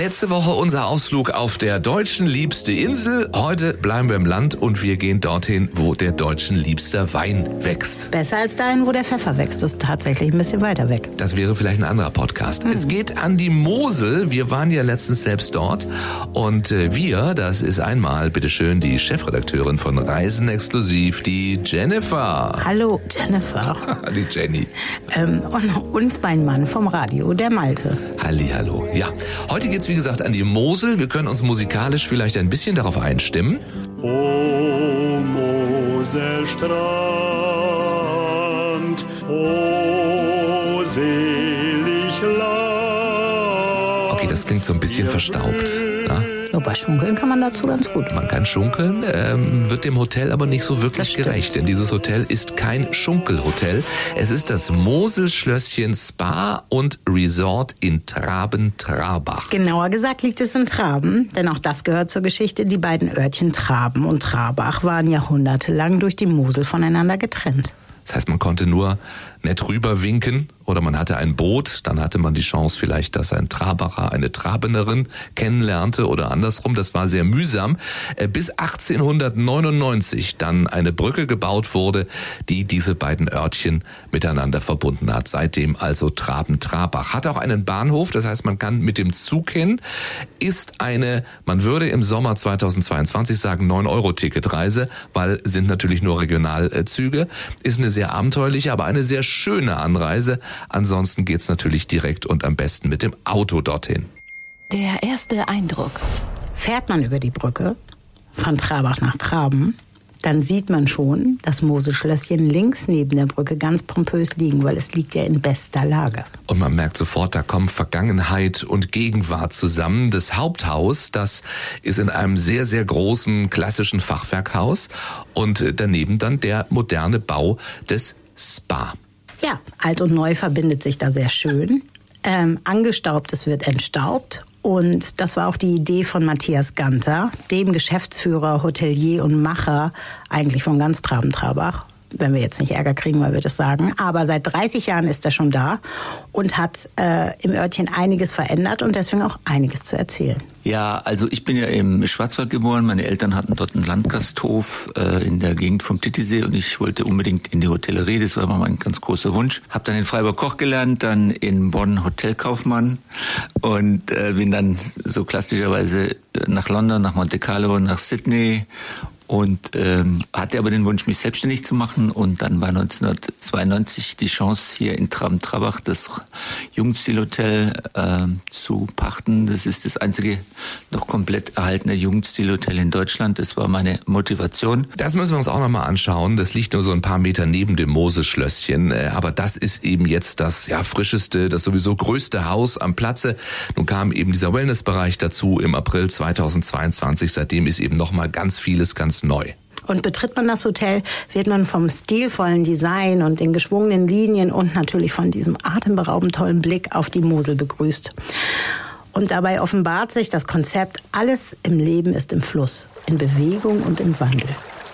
Letzte Woche unser Ausflug auf der deutschen liebste Insel. Heute bleiben wir im Land und wir gehen dorthin, wo der deutschen liebster Wein wächst. Besser als dahin, wo der Pfeffer wächst. Das ist tatsächlich ein bisschen weiter weg. Das wäre vielleicht ein anderer Podcast. Mhm. Es geht an die Mosel. Wir waren ja letztens selbst dort. Und äh, wir, das ist einmal, bitteschön, die Chefredakteurin von Reisen Exklusiv, die Jennifer. Hallo, Jennifer. die Jenny. Ähm, und, und mein Mann vom Radio, der Malte. Halli, hallo. Ja, heute geht geht's wie gesagt an die Mosel. Wir können uns musikalisch vielleicht ein bisschen darauf einstimmen. O Moselstrand, o selig Land. Okay, das klingt so ein bisschen verstaubt. Ja? Wobei schunkeln kann man dazu ganz gut. Man kann schunkeln, ähm, wird dem Hotel aber nicht so wirklich gerecht, denn dieses Hotel ist kein Schunkelhotel. Es ist das Moselschlösschen Spa und Resort in Traben-Trabach. Genauer gesagt liegt es in Traben, denn auch das gehört zur Geschichte. Die beiden Örtchen Traben und Trabach waren jahrhundertelang durch die Mosel voneinander getrennt. Das heißt, man konnte nur nett rüberwinken oder man hatte ein Boot, dann hatte man die Chance vielleicht, dass ein Trabacher eine Trabenerin kennenlernte oder andersrum. Das war sehr mühsam, äh, bis 1899 dann eine Brücke gebaut wurde, die diese beiden Örtchen miteinander verbunden hat. Seitdem also Traben-Trabach. Hat auch einen Bahnhof, das heißt, man kann mit dem Zug hin, ist eine, man würde im Sommer 2022 sagen, 9-Euro-Ticketreise, weil sind natürlich nur Regionalzüge, ist eine sehr abenteuerliche, aber eine sehr schöne Anreise. Ansonsten geht's natürlich direkt und am besten mit dem Auto dorthin. Der erste Eindruck. Fährt man über die Brücke von Trabach nach Traben, dann sieht man schon das Moselschlösschen links neben der Brücke ganz pompös liegen, weil es liegt ja in bester Lage. Und man merkt sofort, da kommen Vergangenheit und Gegenwart zusammen. Das Haupthaus, das ist in einem sehr, sehr großen klassischen Fachwerkhaus und daneben dann der moderne Bau des Spa. Ja, alt und neu verbindet sich da sehr schön. Ähm, angestaubtes wird entstaubt. Und das war auch die Idee von Matthias Ganter, dem Geschäftsführer, Hotelier und Macher eigentlich von ganz Traben-Trabach wenn wir jetzt nicht Ärger kriegen, weil wir das sagen. Aber seit 30 Jahren ist er schon da und hat äh, im Örtchen einiges verändert und deswegen auch einiges zu erzählen. Ja, also ich bin ja im Schwarzwald geboren. Meine Eltern hatten dort einen Landgasthof äh, in der Gegend vom Titisee und ich wollte unbedingt in die Hotellerie. Das war immer mein ganz großer Wunsch. Hab dann in Freiburg Koch gelernt, dann in Bonn Hotelkaufmann und äh, bin dann so klassischerweise nach London, nach Monte Carlo, nach Sydney und ähm, hatte aber den Wunsch, mich selbstständig zu machen. Und dann war 1992 die Chance, hier in Traben-Trabach das Jugendstilhotel äh, zu pachten. Das ist das einzige noch komplett erhaltene Jugendstilhotel in Deutschland. Das war meine Motivation. Das müssen wir uns auch nochmal anschauen. Das liegt nur so ein paar Meter neben dem Moseschlösschen. Äh, aber das ist eben jetzt das ja frischeste, das sowieso größte Haus am Platze. Nun kam eben dieser Wellnessbereich dazu im April 2022. Seitdem ist eben nochmal ganz vieles, ganz neu. Und betritt man das Hotel, wird man vom stilvollen Design und den geschwungenen Linien und natürlich von diesem atemberaubend tollen Blick auf die Mosel begrüßt. Und dabei offenbart sich das Konzept, alles im Leben ist im Fluss, in Bewegung und im Wandel.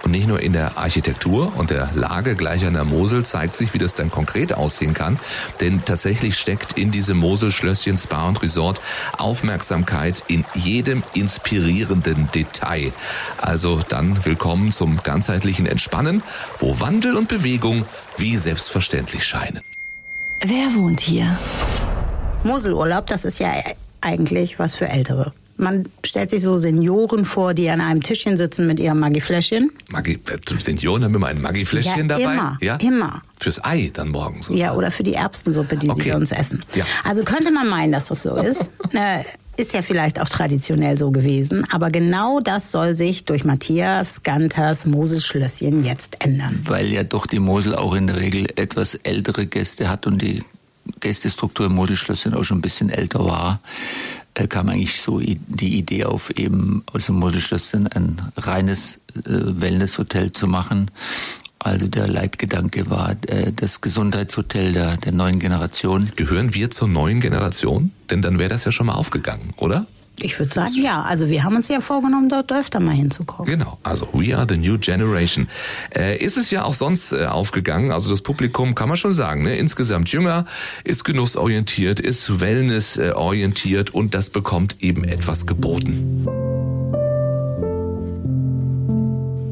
Und nicht nur in der Architektur und der Lage gleich an der Mosel zeigt sich, wie das dann konkret aussehen kann. Denn tatsächlich steckt in diesem Moselschlösschen Spa und Resort Aufmerksamkeit in jedem inspirierenden Detail. Also dann willkommen zum ganzheitlichen Entspannen, wo Wandel und Bewegung wie selbstverständlich scheinen. Wer wohnt hier? Moselurlaub, das ist ja eigentlich was für Ältere. Man stellt sich so Senioren vor, die an einem Tischchen sitzen mit ihrem Maggi-Fläschchen. Maggi, zum Senioren haben wir mal ein Maggi-Fläschchen ja, dabei? Immer, ja, immer. Fürs Ei dann morgens. Oder? Ja, oder für die Erbstensuppe, die okay. sie uns essen. Ja. Also könnte man meinen, dass das so ist. äh, ist ja vielleicht auch traditionell so gewesen, aber genau das soll sich durch Matthias Ganters Moselschlösschen jetzt ändern. Weil ja doch die Mosel auch in der Regel etwas ältere Gäste hat und die Gästestruktur im Moselschlösschen auch schon ein bisschen älter war, äh, kam eigentlich so die Idee auf, eben aus dem Moselschlösschen ein reines äh, Wellnesshotel zu machen. Also der Leitgedanke war äh, das Gesundheitshotel der, der neuen Generation. Gehören wir zur neuen Generation? Denn dann wäre das ja schon mal aufgegangen, oder? Ich würde sagen, ja. Also wir haben uns ja vorgenommen, dort öfter mal hinzukommen. Genau, also We Are the New Generation. Äh, ist es ja auch sonst äh, aufgegangen, also das Publikum kann man schon sagen, ne? insgesamt jünger, ist genussorientiert, ist wellnessorientiert und das bekommt eben etwas geboten.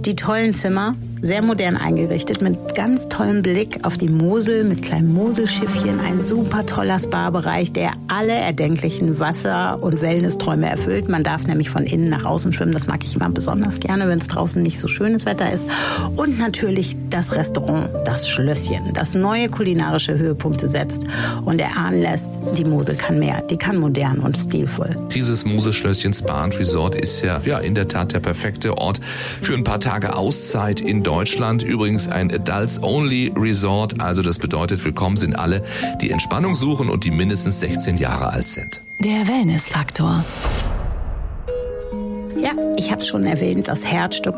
Die tollen Zimmer, sehr modern eingerichtet, mit ganz tollem Blick auf die Mosel, mit kleinen Moselschiffchen, ein super toller Spa-Bereich, der alle erdenklichen Wasser- und Wellness-Träume erfüllt. Man darf nämlich von innen nach außen schwimmen, das mag ich immer besonders gerne, wenn es draußen nicht so schönes Wetter ist. Und natürlich das Restaurant, das Schlösschen, das neue kulinarische Höhepunkte setzt und erahnen lässt, die Mosel kann mehr, die kann modern und stilvoll. Dieses Moselschlösschen Spa and Resort ist ja, ja in der Tat der perfekte Ort für ein paar Tage Auszeit in Deutschland. Übrigens ein Adults-Only Resort, also das bedeutet, willkommen sind alle, die Entspannung suchen und die mindestens 16 Jahre alt sind. Der Wellnessfaktor. Ja, ich habe schon erwähnt, das Herzstück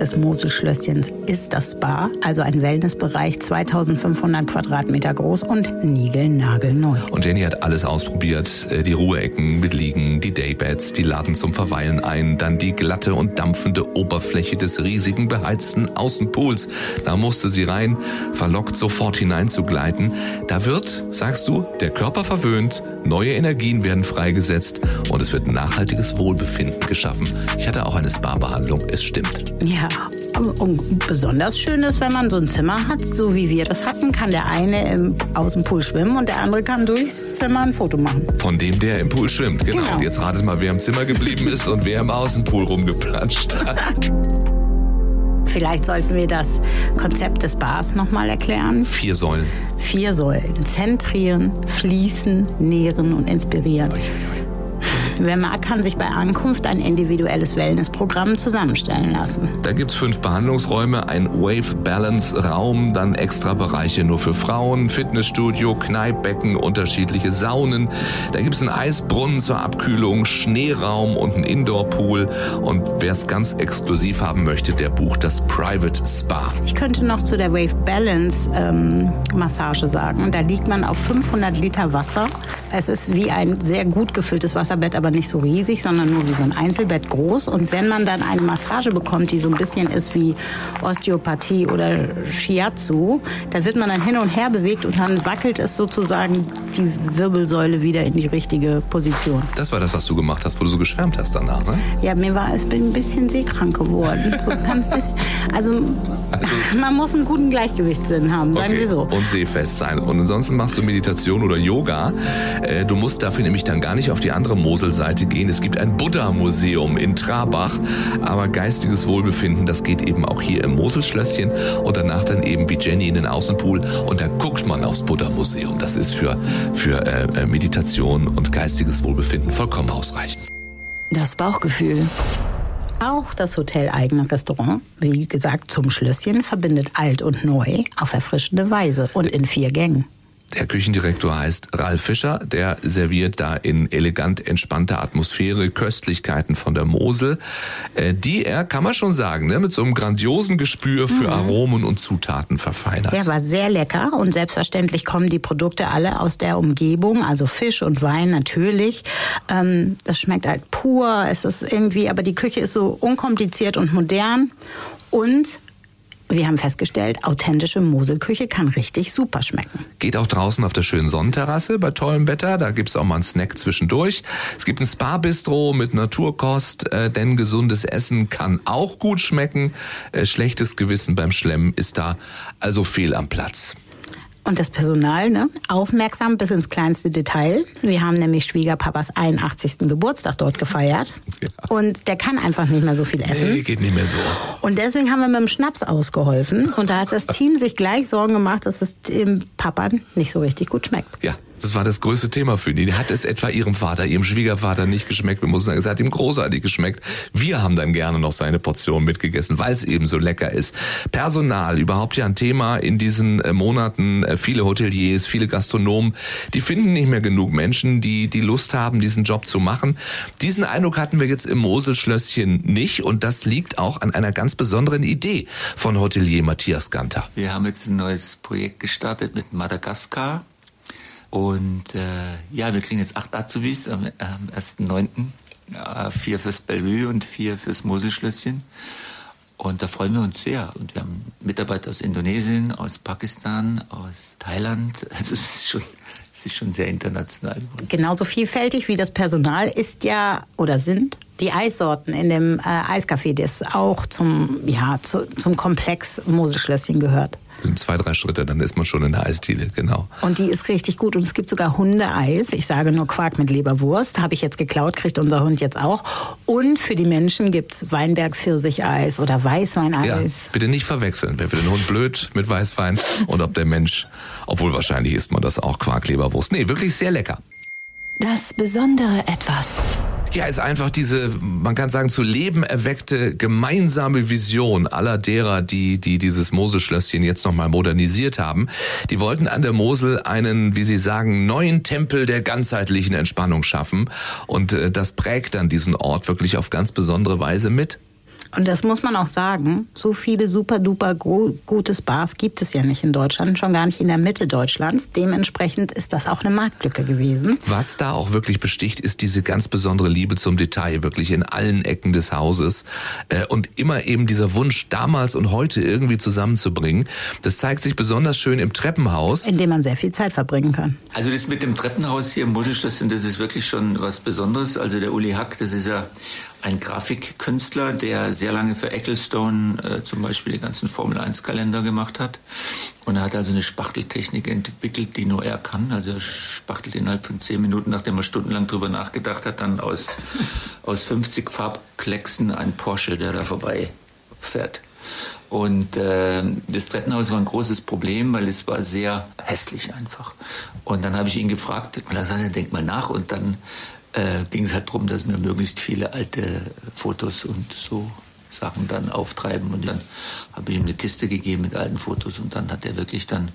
des Moselschlösschens ist das Spa, also ein Wellnessbereich 2500 Quadratmeter groß und niegelnagelneu. Und Jenny hat alles ausprobiert. Äh, Die Ruheecken mit Liegen, die Daybeds, die laden zum Verweilen ein, dann die glatte und dampfende Oberfläche des riesigen beheizten Außenpools. Da musste sie rein, verlockt sofort hineinzugleiten. Da wird, sagst du, der Körper verwöhnt, neue Energien werden freigesetzt und es wird nachhaltiges Wohlbefinden geschaffen. Ich hatte auch eine Spa-Behandlung, es stimmt. Ja, und besonders schön ist, wenn man so ein Zimmer hat, so wie wir das hatten, kann der eine im Außenpool schwimmen und der andere kann durchs Zimmer ein Foto machen. Von dem, der im Pool schwimmt. Genau. Genau. Und jetzt ratet mal, wer im Zimmer geblieben ist und wer im Außenpool rumgeplanscht hat. Vielleicht sollten wir das Konzept des Bars nochmal erklären. Vier Säulen. Vier Säulen. Zentrieren, fließen, nähren und inspirieren. Wer mag, kann sich bei Ankunft ein individuelles Wellnessprogramm zusammenstellen lassen. Da gibt's fünf Behandlungsräume, ein Wave Balance Raum, dann extra Bereiche nur für Frauen, Fitnessstudio, Kneippbecken, unterschiedliche Saunen. Da gibt's einen Eisbrunnen zur Abkühlung, Schneeraum und einen Indoor-Pool. Und wer es ganz exklusiv haben möchte, der bucht das Private Spa. Ich könnte noch zu der Wave Balance ähm, Massage sagen. Da liegt man auf 500 Liter Wasser. Es ist wie ein sehr gut gefülltes Wasserbett, aber nicht so riesig, sondern nur wie so ein Einzelbett groß. Und wenn man dann eine Massage bekommt, die so ein bisschen ist wie Osteopathie oder Shiatsu, da wird man dann hin und her bewegt und dann wackelt es sozusagen die Wirbelsäule wieder in die richtige Position. Das war das, was du gemacht hast, wo du so geschwärmt hast danach, ne? Ja, mir war, ich bin ein bisschen seekrank geworden. So bisschen, also, man muss einen guten Gleichgewichtssinn haben, sagen Okay. wir so. Und seefest sein. Und ansonsten machst du Meditation oder Yoga. Äh, Du musst dafür nämlich dann gar nicht auf die andere Moselseite gehen. Es gibt ein Buddha-Museum in Trabach. Aber geistiges Wohlbefinden, das geht eben auch hier im Moselschlösschen. Und danach dann eben wie Jenny in den Außenpool. Und da guckt man aufs Buddha-Museum. Das ist für, für äh, äh, Meditation und geistiges Wohlbefinden vollkommen ausreichend. Das Bauchgefühl. Auch das hoteleigene Restaurant, wie gesagt, zum Schlösschen, verbindet alt und neu auf erfrischende Weise und in vier Gängen. Der Küchendirektor heißt Ralf Fischer, der serviert da in elegant entspannter Atmosphäre Köstlichkeiten von der Mosel, äh, die er, kann man schon sagen, ne, mit so einem grandiosen Gespür für Aromen und Zutaten verfeinert. Der war sehr lecker und selbstverständlich kommen die Produkte alle aus der Umgebung, also Fisch und Wein natürlich. Ähm, es schmeckt halt pur, es ist irgendwie, aber die Küche ist so unkompliziert und modern und wir haben festgestellt, authentische Moselküche kann richtig super schmecken. Geht auch draußen auf der schönen Sonnenterrasse bei tollem Wetter. Da gibt's auch mal einen Snack zwischendurch. Es gibt ein Spa-Bistro mit Naturkost, äh, denn gesundes Essen kann auch gut schmecken. Äh, schlechtes Gewissen beim Schlemmen ist da also fehl am Platz. Und das Personal, ne? Aufmerksam bis ins kleinste Detail. Wir haben nämlich Schwiegerpapas 81. Geburtstag dort gefeiert. Ja. Und der kann einfach nicht mehr so viel essen. Nee, geht nicht mehr so. Und deswegen haben wir mit dem Schnaps ausgeholfen. Und da hat das Team sich gleich Sorgen gemacht, dass es dem Papa nicht so richtig gut schmeckt. Ja, Das war das größte Thema für ihn. Hat es etwa ihrem Vater, ihrem Schwiegervater nicht geschmeckt? Wir mussten sagen, es hat ihm großartig geschmeckt. Wir haben dann gerne noch seine Portion mitgegessen, weil es eben so lecker ist. Personal, überhaupt ja ein Thema in diesen äh, Monaten. Äh, viele Hoteliers, viele Gastronomen, die finden nicht mehr genug Menschen, die die Lust haben, diesen Job zu machen. Diesen Eindruck hatten wir jetzt im Moselschlösschen nicht und das liegt auch an einer ganz besonderen Idee von Hotelier Matthias Ganter. Wir haben jetzt ein neues Projekt gestartet mit Madagaskar und äh, ja, wir kriegen jetzt acht Azubis am, am 1.9. Ja, vier fürs Bellevue und vier fürs Moselschlösschen. Und da freuen wir uns sehr. Und wir haben Mitarbeiter aus Indonesien, aus Pakistan, aus Thailand. Also es ist schon, es ist schon sehr international geworden. Genauso vielfältig wie das Personal ist ja oder sind die Eissorten in dem äh, Eiscafé, das auch zum, ja, zu, zum Komplex Moselschlösschen gehört. Das sind zwei, drei Schritte, dann ist man schon in der Eisdiele, genau. Und die ist richtig gut. Und es gibt sogar Hundeeis. Ich sage nur Quark mit Leberwurst. Habe ich jetzt geklaut, kriegt unser Hund jetzt auch. Und für die Menschen gibt's Weinberg-Pfirsicheis oder Weißweineis. Ja, bitte nicht verwechseln. Wer für den Hund blöd mit Weißwein und ob der Mensch, obwohl wahrscheinlich isst man das auch Quark, Leberwurst. Nee, wirklich sehr lecker. Das besondere Etwas. Ja, ist einfach diese, man kann sagen, zu Leben erweckte gemeinsame Vision aller derer, die, die dieses Moselschlösschen jetzt nochmal modernisiert haben. Die wollten an der Mosel einen, wie sie sagen, neuen Tempel der ganzheitlichen Entspannung schaffen. Und äh, das prägt dann diesen Ort wirklich auf ganz besondere Weise mit. Und das muss man auch sagen, so viele super duper gute Bars gibt es ja nicht in Deutschland, schon gar nicht in der Mitte Deutschlands. Dementsprechend ist das auch eine Marktlücke gewesen. Was da auch wirklich besticht, ist diese ganz besondere Liebe zum Detail, wirklich in allen Ecken des Hauses. Äh, und immer eben dieser Wunsch, damals und heute irgendwie zusammenzubringen. Das zeigt sich besonders schön im Treppenhaus. In dem man sehr viel Zeit verbringen kann. Also das mit dem Treppenhaus hier im Modelschloss, das ist wirklich schon was Besonderes. Also der Uli Hack, das ist ja ein Grafikkünstler, der sehr lange für Ecclestone äh, zum Beispiel die ganzen Formel 1 Kalender gemacht hat. Und er hat also eine Spachteltechnik entwickelt, die nur er kann. Also er spachtelt innerhalb von zehn Minuten, nachdem er stundenlang drüber nachgedacht hat, dann aus, aus 50 Farbklecksen ein Porsche, der da vorbei fährt. Und äh, das Treppenhaus war ein großes Problem, weil es war sehr hässlich einfach. Und dann habe ich ihn gefragt, weil er sagte, denk mal nach. Und dann äh, ging es halt darum, dass wir möglichst viele alte Fotos und so Sachen dann auftreiben. Und dann habe ich ihm eine Kiste gegeben mit alten Fotos und dann hat er wirklich dann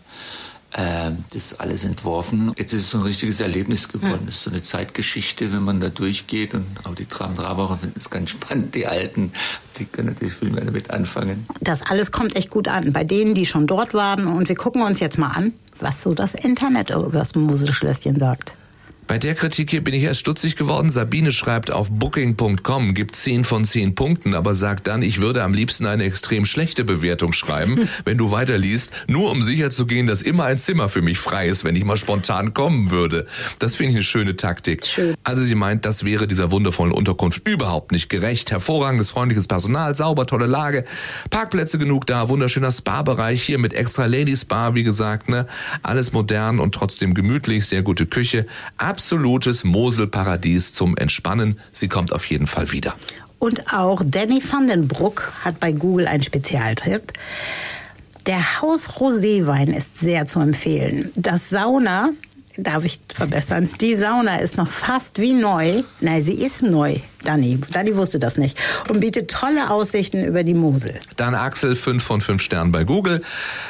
äh, das alles entworfen. Jetzt ist es so ein richtiges Erlebnis geworden. Es hm. ist so eine Zeitgeschichte, wenn man da durchgeht. Und auch die Tram-Trabacher finden es ganz spannend. Die Alten, die können natürlich viel mehr damit anfangen. Das alles kommt echt gut an. Bei denen, die schon dort waren. Und wir gucken uns jetzt mal an, was so das Internet über das Muselschlösschen sagt. Bei der Kritik hier bin ich erst stutzig geworden. Sabine schreibt auf booking.com, gibt 10 von 10 Punkten, aber sagt dann, ich würde am liebsten eine extrem schlechte Bewertung schreiben, wenn du weiterliest, nur um sicherzugehen, dass immer ein Zimmer für mich frei ist, wenn ich mal spontan kommen würde. Das finde ich eine schöne Taktik. Schön. Also sie meint, das wäre dieser wundervollen Unterkunft überhaupt nicht gerecht. Hervorragendes, freundliches Personal, sauber, tolle Lage, Parkplätze genug da, wunderschöner Spa-Bereich hier mit extra Lady Spa, wie gesagt, ne? Alles modern und trotzdem gemütlich, sehr gute Küche. Absolut absolutes Moselparadies zum Entspannen. Sie kommt auf jeden Fall wieder. Und auch Danny van den Broek hat bei Google einen Spezialtipp. Der Haus Roséwein ist sehr zu empfehlen. Das Sauna darf ich verbessern. Die Sauna ist noch fast wie neu. Nein, sie ist neu. Dani, Dani wusste das nicht. Und bietet tolle Aussichten über die Mosel. Dann Axel, 5 von 5 Sternen bei Google.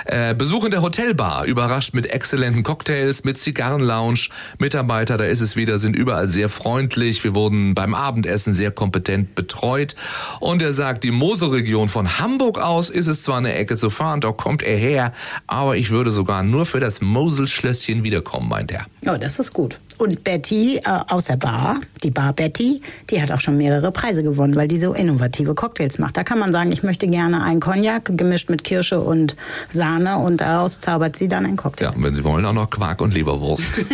Äh, Besuch in der Hotelbar. Überrascht mit exzellenten Cocktails, mit Zigarrenlounge. Mitarbeiter, da ist es wieder, sind überall sehr freundlich. Wir wurden beim Abendessen sehr kompetent betreut. Und er sagt, die Moselregion von Hamburg aus ist es zwar eine Ecke zu fahren, doch kommt er her. Aber ich würde sogar nur für das Moselschlösschen wiederkommen, meint er. Oh, das ist gut. Und Betty äh, aus der Bar, die Bar Betty, die hat auch schon mehrere Preise gewonnen, weil die so innovative Cocktails macht. Da kann man sagen, ich möchte gerne einen Cognac gemischt mit Kirsche und Sahne und daraus zaubert sie dann einen Cocktail. Ja, und wenn Sie wollen, auch noch Quark und Leberwurst.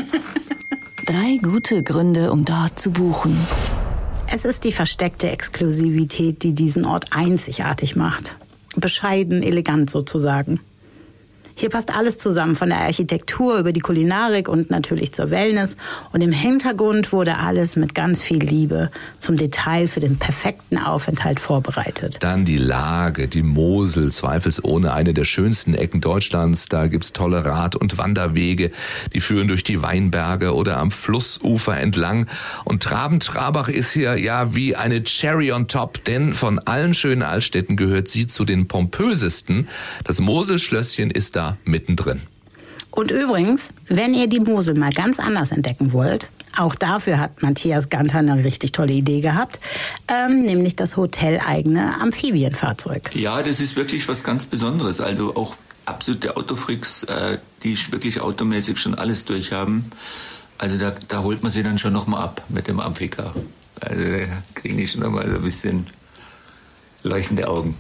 Drei gute Gründe, um dort zu buchen. Es ist die versteckte Exklusivität, die diesen Ort einzigartig macht. Bescheiden, elegant sozusagen. Hier passt alles zusammen, von der Architektur über die Kulinarik und natürlich zur Wellness. Und im Hintergrund wurde alles mit ganz viel Liebe zum Detail für den perfekten Aufenthalt vorbereitet. Dann die Lage, die Mosel, zweifelsohne eine der schönsten Ecken Deutschlands. Da gibt's tolle Rad- und Wanderwege, die führen durch die Weinberge oder am Flussufer entlang. Und Traben-Trabach ist hier ja wie eine Cherry on top, denn von allen schönen Altstädten gehört sie zu den pompösesten. Das Moselschlösschen ist da mittendrin. Und übrigens, wenn ihr die Mosel mal ganz anders entdecken wollt, auch dafür hat Matthias Ganter eine richtig tolle Idee gehabt, ähm, nämlich das hoteleigene Amphibienfahrzeug. Ja, das ist wirklich was ganz Besonderes. Also auch absolute Autofreaks, äh, die wirklich automäßig schon alles durchhaben. Also da, da holt man sie dann schon nochmal ab mit dem Amphika. Also da kriegen die schon nochmal so ein bisschen leuchtende Augen.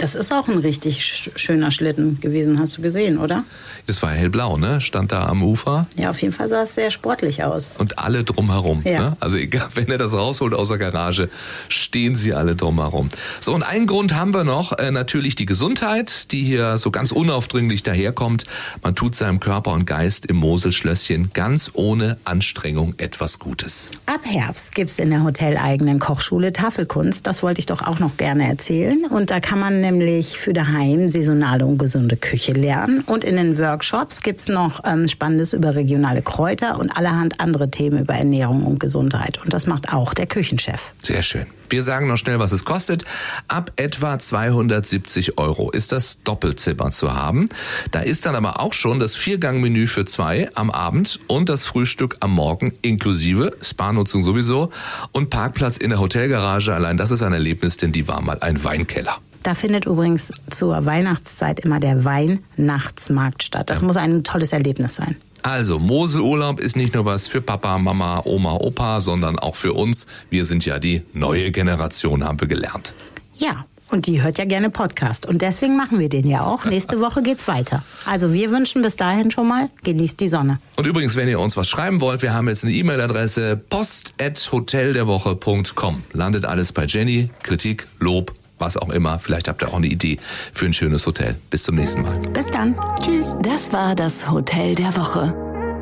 Das ist auch ein richtig sch schöner Schlitten gewesen, hast du gesehen, oder? Das war hellblau, ne? Stand da am Ufer. Ja, auf jeden Fall sah es sehr sportlich aus. Und alle drumherum. Ja. Ne? Also egal, wenn er das rausholt aus der Garage, stehen sie alle drumherum. So, und einen Grund haben wir noch, äh, natürlich die Gesundheit, die hier so ganz unaufdringlich daherkommt. Man tut seinem Körper und Geist im Moselschlösschen ganz ohne Anstrengung etwas Gutes. Ab Herbst gibt's in der hoteleigenen Kochschule Tafelkunst. Das wollte ich doch auch noch gerne erzählen. Und da kann man nämlich für daheim saisonale und gesunde Küche lernen. Und in den Workshops gibt's noch ähm, Spannendes über regionale Kräuter und allerhand andere Themen über Ernährung und Gesundheit. Und das macht auch der Küchenchef. Sehr schön. Wir sagen noch schnell, was es kostet. Ab etwa 270 Euro ist das Doppelzimmer zu haben. Da ist dann aber auch schon das Viergangmenü für zwei am Abend und das Frühstück am Morgen inklusive, Sparnutzung sowieso und Parkplatz in der Hotelgarage. Allein das ist ein Erlebnis, denn die war mal ein Weinkeller. Da findet übrigens zur Weihnachtszeit immer der Weihnachtsmarkt statt. Das muss ein tolles Erlebnis sein. Also, Moselurlaub ist nicht nur was für Papa, Mama, Oma, Opa, sondern auch für uns. Wir sind ja die neue Generation, haben wir gelernt. Ja, und die hört ja gerne Podcast. Und deswegen machen wir den ja auch. Nächste Woche geht's weiter. Also wir wünschen bis dahin schon mal, genießt die Sonne. Und übrigens, wenn ihr uns was schreiben wollt, wir haben jetzt eine E-Mail-Adresse post.hotelderwoche.com. Landet alles bei Jenny, Kritik, Lob, was auch immer. Vielleicht habt ihr auch eine Idee für ein schönes Hotel. Bis zum nächsten Mal. Bis dann. Tschüss. Das war das Hotel der Woche.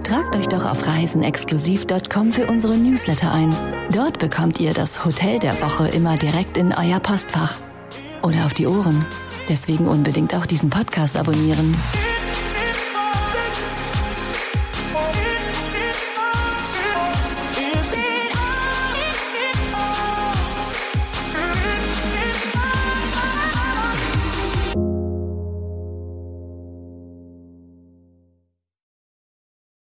Tragt euch doch auf reisenexklusiv.com für unsere Newsletter ein. Dort bekommt ihr das Hotel der Woche immer direkt in euer Postfach. Oder auf die Ohren. Deswegen unbedingt auch diesen Podcast abonnieren.